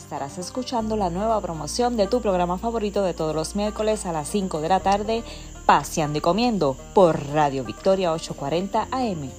estarás escuchando la nueva promoción de tu programa favorito de todos los miércoles a las 5 de la tarde, Paseando y Comiendo, por Radio Victoria 840 AM.